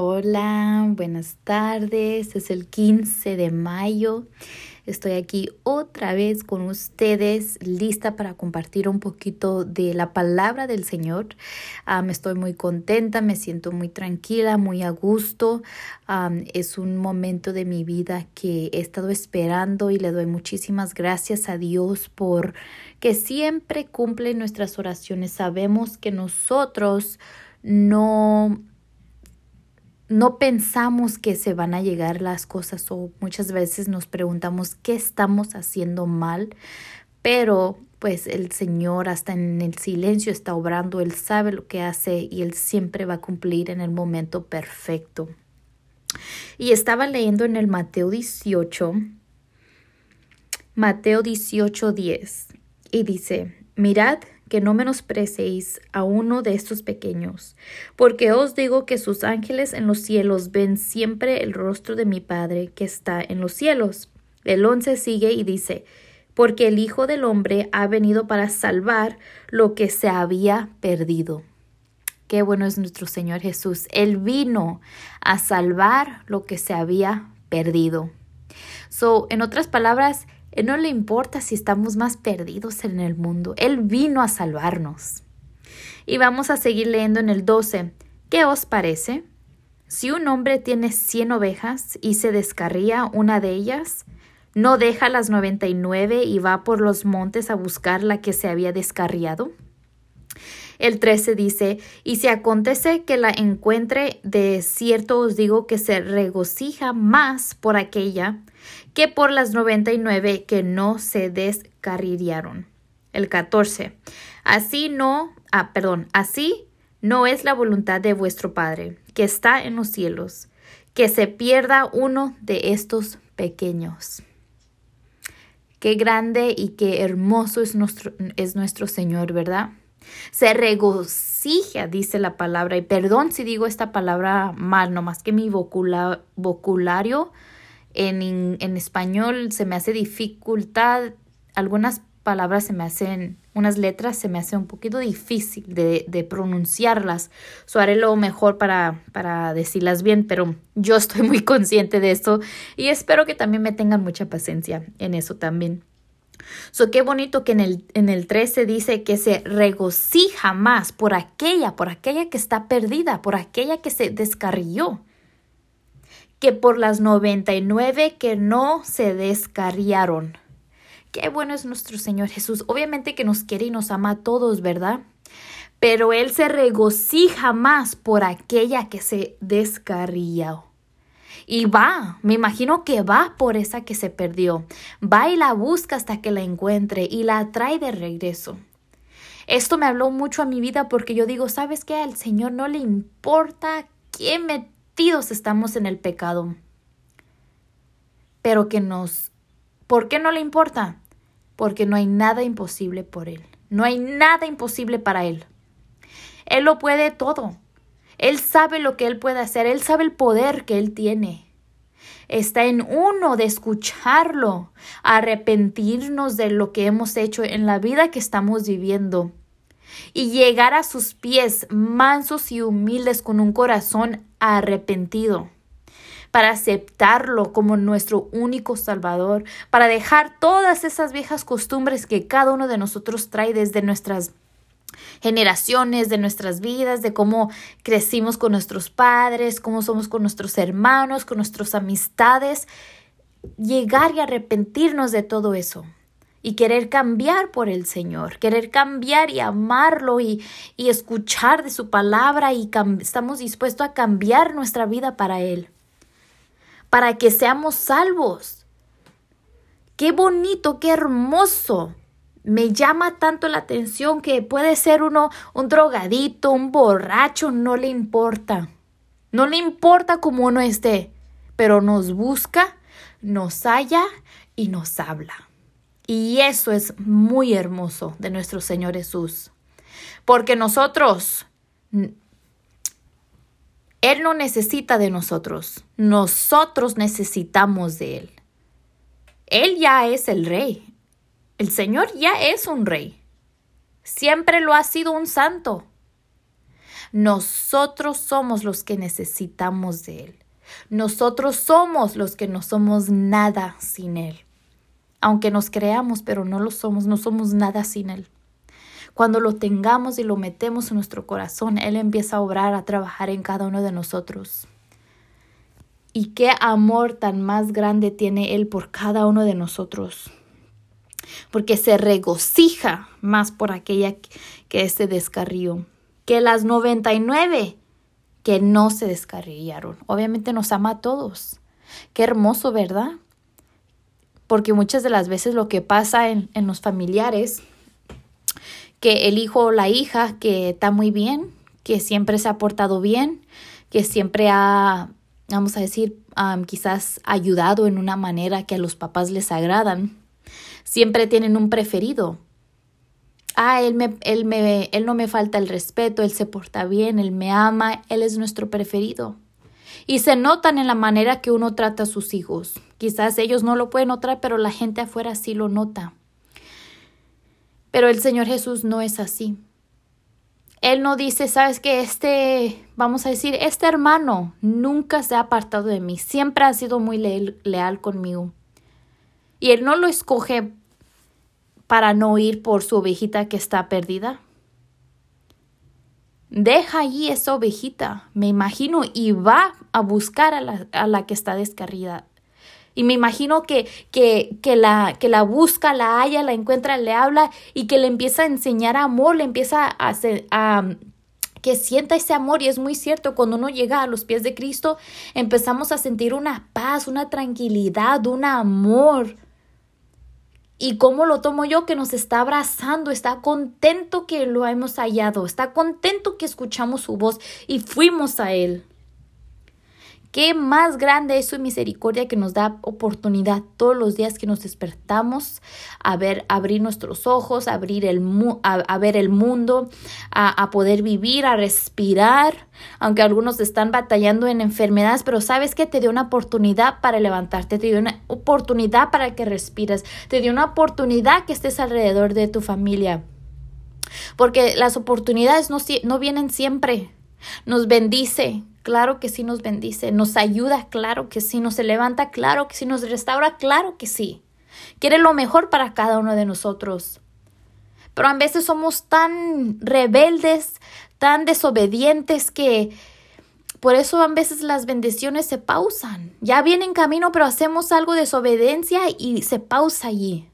Hola, buenas tardes. Es el 15 de mayo. Estoy aquí otra vez con ustedes, lista para compartir un poquito de la palabra del Señor. Me estoy muy contenta, me siento muy tranquila, muy a gusto. es un momento de mi vida que he estado esperando y le doy muchísimas gracias a Dios por que siempre cumple nuestras oraciones. Sabemos que nosotros no no pensamos que se van a llegar las cosas o muchas veces nos preguntamos qué estamos haciendo mal, pero pues el Señor hasta en el silencio está obrando, Él sabe lo que hace y Él siempre va a cumplir en el momento perfecto. Y estaba leyendo en el Mateo 18, Mateo 18, 10, y dice, mirad que no menosprecéis a uno de estos pequeños, porque os digo que sus ángeles en los cielos ven siempre el rostro de mi Padre que está en los cielos. El once sigue y dice, porque el Hijo del Hombre ha venido para salvar lo que se había perdido. Qué bueno es nuestro Señor Jesús. Él vino a salvar lo que se había perdido. So, en otras palabras, él no le importa si estamos más perdidos en el mundo. Él vino a salvarnos. Y vamos a seguir leyendo en el 12. ¿Qué os parece? Si un hombre tiene cien ovejas y se descarría una de ellas, ¿no deja las noventa y nueve y va por los montes a buscar la que se había descarriado? El 13 dice, y si acontece que la encuentre, de cierto os digo que se regocija más por aquella que por las 99 que no se descarriaron. El 14. Así no, ah, perdón, así no es la voluntad de vuestro Padre, que está en los cielos, que se pierda uno de estos pequeños. Qué grande y qué hermoso es nuestro, es nuestro Señor, ¿verdad? Se regocija, dice la palabra. Y perdón si digo esta palabra mal, nomás que mi voculario en, en español se me hace dificultad. Algunas palabras se me hacen, unas letras se me hace un poquito difícil de, de pronunciarlas. So haré lo mejor para, para decirlas bien, pero yo estoy muy consciente de esto y espero que también me tengan mucha paciencia en eso también. So, qué bonito que en el, en el 13 dice que se regocija más por aquella, por aquella que está perdida, por aquella que se descarrió, que por las 99 que no se descarriaron. Qué bueno es nuestro Señor Jesús. Obviamente que nos quiere y nos ama a todos, ¿verdad? Pero Él se regocija más por aquella que se descarrió. Y va, me imagino que va por esa que se perdió. Va y la busca hasta que la encuentre y la trae de regreso. Esto me habló mucho a mi vida porque yo digo, ¿sabes qué? Al Señor no le importa qué metidos estamos en el pecado. Pero que nos... ¿Por qué no le importa? Porque no hay nada imposible por Él. No hay nada imposible para Él. Él lo puede todo. Él sabe lo que Él puede hacer, Él sabe el poder que Él tiene. Está en uno de escucharlo, arrepentirnos de lo que hemos hecho en la vida que estamos viviendo y llegar a sus pies mansos y humildes con un corazón arrepentido para aceptarlo como nuestro único Salvador, para dejar todas esas viejas costumbres que cada uno de nosotros trae desde nuestras generaciones de nuestras vidas, de cómo crecimos con nuestros padres, cómo somos con nuestros hermanos, con nuestras amistades, llegar y arrepentirnos de todo eso y querer cambiar por el Señor, querer cambiar y amarlo y, y escuchar de su palabra y estamos dispuestos a cambiar nuestra vida para Él, para que seamos salvos. Qué bonito, qué hermoso me llama tanto la atención que puede ser uno un drogadito, un borracho, no le importa. No le importa cómo uno esté, pero nos busca, nos halla y nos habla. Y eso es muy hermoso de nuestro Señor Jesús. Porque nosotros, Él no necesita de nosotros, nosotros necesitamos de Él. Él ya es el rey, el Señor ya es un rey. Siempre lo ha sido un santo. Nosotros somos los que necesitamos de Él. Nosotros somos los que no somos nada sin Él. Aunque nos creamos, pero no lo somos, no somos nada sin Él. Cuando lo tengamos y lo metemos en nuestro corazón, Él empieza a obrar, a trabajar en cada uno de nosotros. Y qué amor tan más grande tiene Él por cada uno de nosotros. Porque se regocija más por aquella que se descarrió que las 99 que no se descarrillaron. Obviamente nos ama a todos. Qué hermoso, ¿verdad? Porque muchas de las veces lo que pasa en, en los familiares, que el hijo o la hija que está muy bien, que siempre se ha portado bien, que siempre ha, vamos a decir, quizás ayudado en una manera que a los papás les agradan, siempre tienen un preferido. Ah, él, me, él, me, él no me falta el respeto, él se porta bien, él me ama, él es nuestro preferido. Y se notan en la manera que uno trata a sus hijos. Quizás ellos no lo pueden notar, pero la gente afuera sí lo nota. Pero el Señor Jesús no es así. Él no dice, sabes que este, vamos a decir, este hermano nunca se ha apartado de mí, siempre ha sido muy leal, conmigo. Y Él no lo escoge para no ir por su ovejita que está perdida. Deja allí esa ovejita, me imagino, y va a buscar a la, a la que está descarrida, y me imagino que, que, que, la, que la busca, la halla, la encuentra, le habla y que le empieza a enseñar amor, le empieza a, a que sienta ese amor y es muy cierto, cuando uno llega a los pies de Cristo empezamos a sentir una paz, una tranquilidad, un amor. ¿Y cómo lo tomo yo? Que nos está abrazando, está contento que lo hemos hallado, está contento que escuchamos su voz y fuimos a Él. Qué más grande es su misericordia que nos da oportunidad todos los días que nos despertamos a ver, abrir nuestros ojos, a abrir el, a, ver el mundo, a, poder vivir, a respirar, aunque algunos están batallando en enfermedades, pero sabes que te dio una oportunidad para levantarte, te dio una oportunidad para que respires, te dio una oportunidad que estés alrededor de tu familia. Porque las oportunidades no vienen siempre. Nos bendice, claro que sí nos bendice, nos ayuda, claro que sí, nos levanta, claro que sí, nos restaura, claro que sí. Quiere lo mejor para cada uno de nosotros. Pero a veces somos tan rebeldes, tan desobedientes que por eso a veces las bendiciones se pausan. Ya viene en camino, pero hacemos algo de desobediencia y se pausa allí.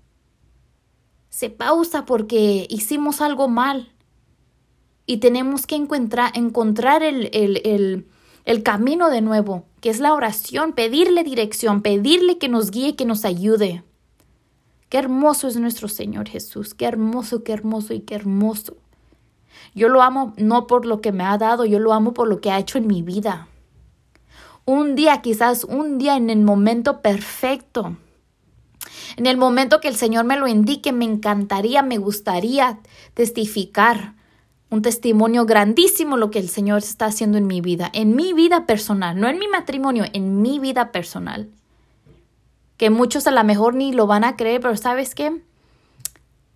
Se pausa porque hicimos algo mal. Y tenemos que encontrar, encontrar el, el, el camino de nuevo, que es la oración, pedirle dirección, pedirle que nos guíe, que nos ayude. Qué hermoso es nuestro Señor Jesús, qué hermoso, qué hermoso y qué hermoso. Yo lo amo no por lo que me ha dado, yo lo amo por lo que ha hecho en mi vida. Un día, quizás un día en el momento perfecto, en el momento que el Señor me lo indique, me encantaría, me gustaría testificar un testimonio grandísimo lo que el Señor está haciendo en mi vida, en mi vida personal, no en mi matrimonio, en mi vida personal. Que muchos a lo mejor ni lo van a creer, pero ¿sabes qué?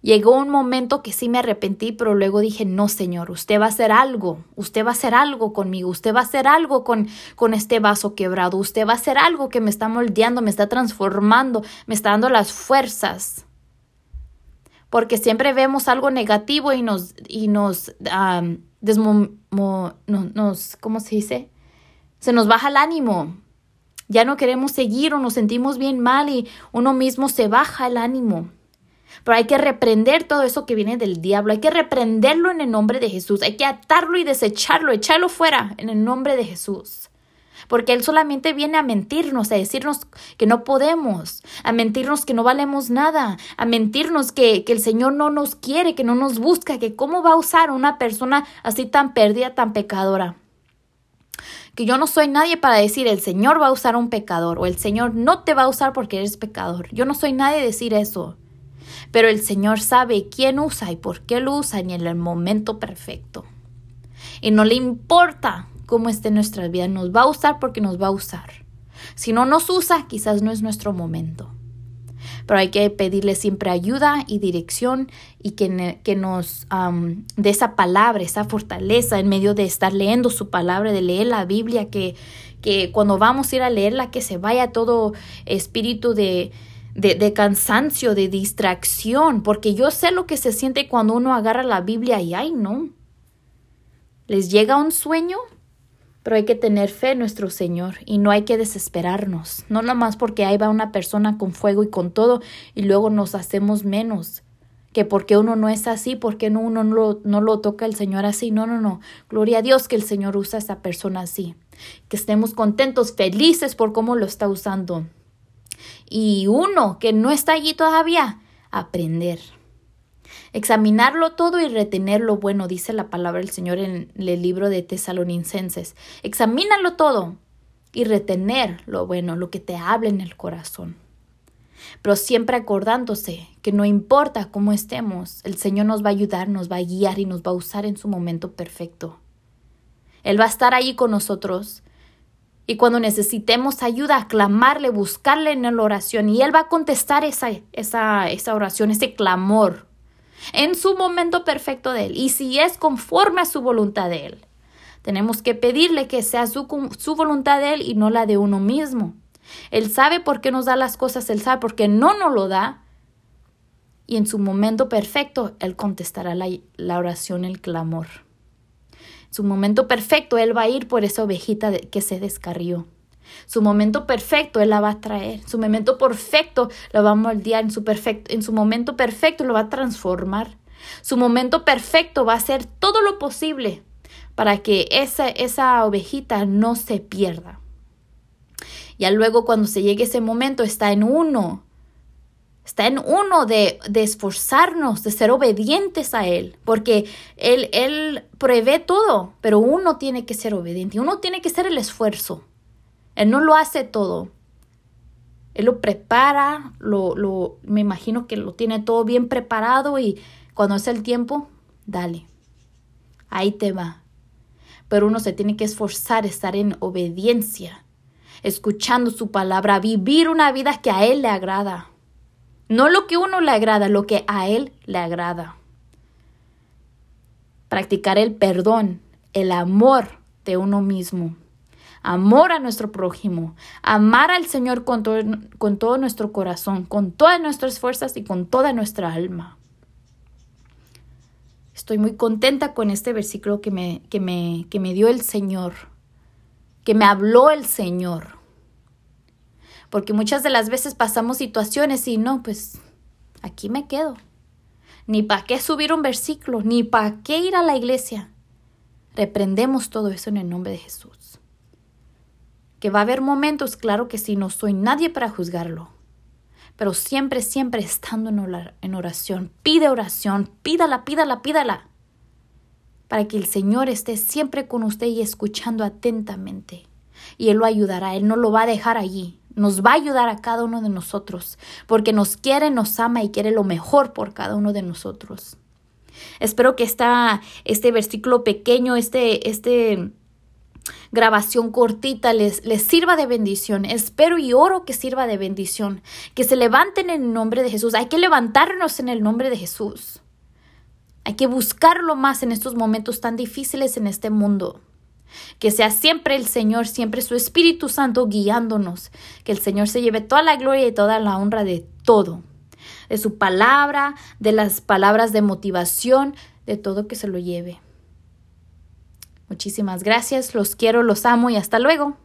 Llegó un momento que sí me arrepentí, pero luego dije, no, Señor, usted va a hacer algo, usted va a hacer algo conmigo, usted va a hacer algo con, con este vaso quebrado, usted va a hacer algo que me está moldeando, me está transformando, me está dando las fuerzas porque siempre vemos algo negativo y nos, y nos, nos, ¿cómo se dice? Se nos baja el ánimo. Ya no queremos seguir o nos sentimos bien mal y uno mismo se baja el ánimo. Pero hay que reprender todo eso que viene del diablo, hay que reprenderlo en el nombre de Jesús, hay que atarlo y desecharlo, echarlo fuera en el nombre de Jesús porque Él solamente viene a mentirnos, a decirnos que no podemos, a mentirnos que no valemos nada, a mentirnos que, que el Señor no nos quiere, que no nos busca, que cómo va a usar una persona así tan perdida, tan pecadora que yo no soy nadie para decir el Señor va a usar a un pecador o el Señor no te va a usar porque eres pecador. Yo no soy nadie decir eso. Pero el Señor sabe quién usa y por qué lo usa en el momento perfecto. Y no le importa cómo esté nuestra vida. Nos va a usar porque nos va a usar. Si no nos usa, quizás no es nuestro momento. pero hay que pedirle siempre ayuda y dirección y que, que nos dé esa palabra, esa fortaleza en medio de estar leyendo su palabra, de leer la Biblia, que, que cuando vamos a ir a leerla, que se vaya todo espíritu de, de, de, cansancio, de distracción, porque yo sé lo que se siente cuando uno agarra la Biblia y ay, no. Les llega un sueño pero hay que tener fe en nuestro Señor y no hay que desesperarnos, no nomás porque ahí va una persona con fuego y con todo y luego nos hacemos menos, que porque uno no es así, porque no, uno no lo, no lo toca el Señor así, no, no, no, gloria a Dios que el Señor usa a esa persona así, que estemos contentos, felices por cómo lo está usando. Y uno que no está allí todavía, aprender. Examinarlo todo y retener lo bueno, dice la palabra del Señor en el libro de Tesalonicenses. Examínalo todo y retener lo bueno, lo que te habla en el corazón. Pero siempre acordándose que no importa cómo estemos, el Señor nos va a ayudar, nos va a guiar y nos va a usar en su momento perfecto. Él va a estar ahí con nosotros. Y cuando necesitemos ayuda, clamarle, buscarle en la oración. Y Él va a contestar esa, esa, esa oración, ese clamor en su momento perfecto de Él y si es conforme a su voluntad de Él. Tenemos que pedirle que sea su, su, voluntad de Él y no la de uno mismo. Él sabe por qué nos da las cosas, Él sabe por qué no nos lo da. Y en su momento perfecto, Él contestará la, la oración, el clamor. En su momento perfecto, Él va a ir por esa ovejita que se descarrió. Su momento perfecto Él la va a traer. Su momento perfecto la va a moldear. En su, perfecto, en su momento perfecto lo va a transformar. Su momento perfecto va a hacer todo lo posible para que esa, esa ovejita no se pierda. Ya luego cuando se llegue ese momento está en uno. Está en uno de, de esforzarnos, de ser obedientes a Él, porque Él, Él prevé todo, pero uno tiene que ser obediente, uno tiene que ser el esfuerzo. Él no lo hace todo. Él lo prepara, lo, lo, me imagino que lo tiene todo bien preparado y cuando es el tiempo, dale. Ahí te va. Pero uno se tiene que esforzar, estar en obediencia, escuchando su palabra, vivir una vida que a Él le agrada. No lo que uno le agrada, lo que a Él le agrada. Practicar el perdón, el amor de uno mismo amor a nuestro prójimo, amar al Señor con todo, con todo nuestro corazón, con todas nuestras fuerzas y con toda nuestra alma. Estoy muy contenta con este versículo que me, que me, que me dio el Señor, que me habló el Señor. Porque muchas de las veces pasamos situaciones y no, pues aquí me quedo. Ni para qué subir un versículo, ni para qué ir a la iglesia. Reprendemos todo eso en el nombre de Jesús. Que va a haber momentos, claro que sí, no soy nadie para juzgarlo. Pero siempre, siempre estando en oración, pide oración, pídala, pídala, pídala. Para que el Señor esté siempre con usted y escuchando atentamente. Y Él lo ayudará, Él no lo va a dejar allí. Nos va a ayudar a cada uno de nosotros, porque nos quiere, nos ama y quiere lo mejor por cada uno de nosotros. Espero que esta, este versículo pequeño, este, este grabación cortita les, les sirva de bendición. Espero y oro que sirva de bendición. Que se levanten en el nombre de Jesús. Hay que levantarnos en el nombre de Jesús. Hay que buscarlo más en estos momentos tan difíciles en este mundo. Que sea siempre el Señor, siempre su Espíritu Santo guiándonos. Que el Señor se lleve toda la gloria y toda la honra de todo. De su palabra, de las palabras de motivación, de todo que se lo lleve. Muchísimas gracias, los quiero, los amo y hasta luego.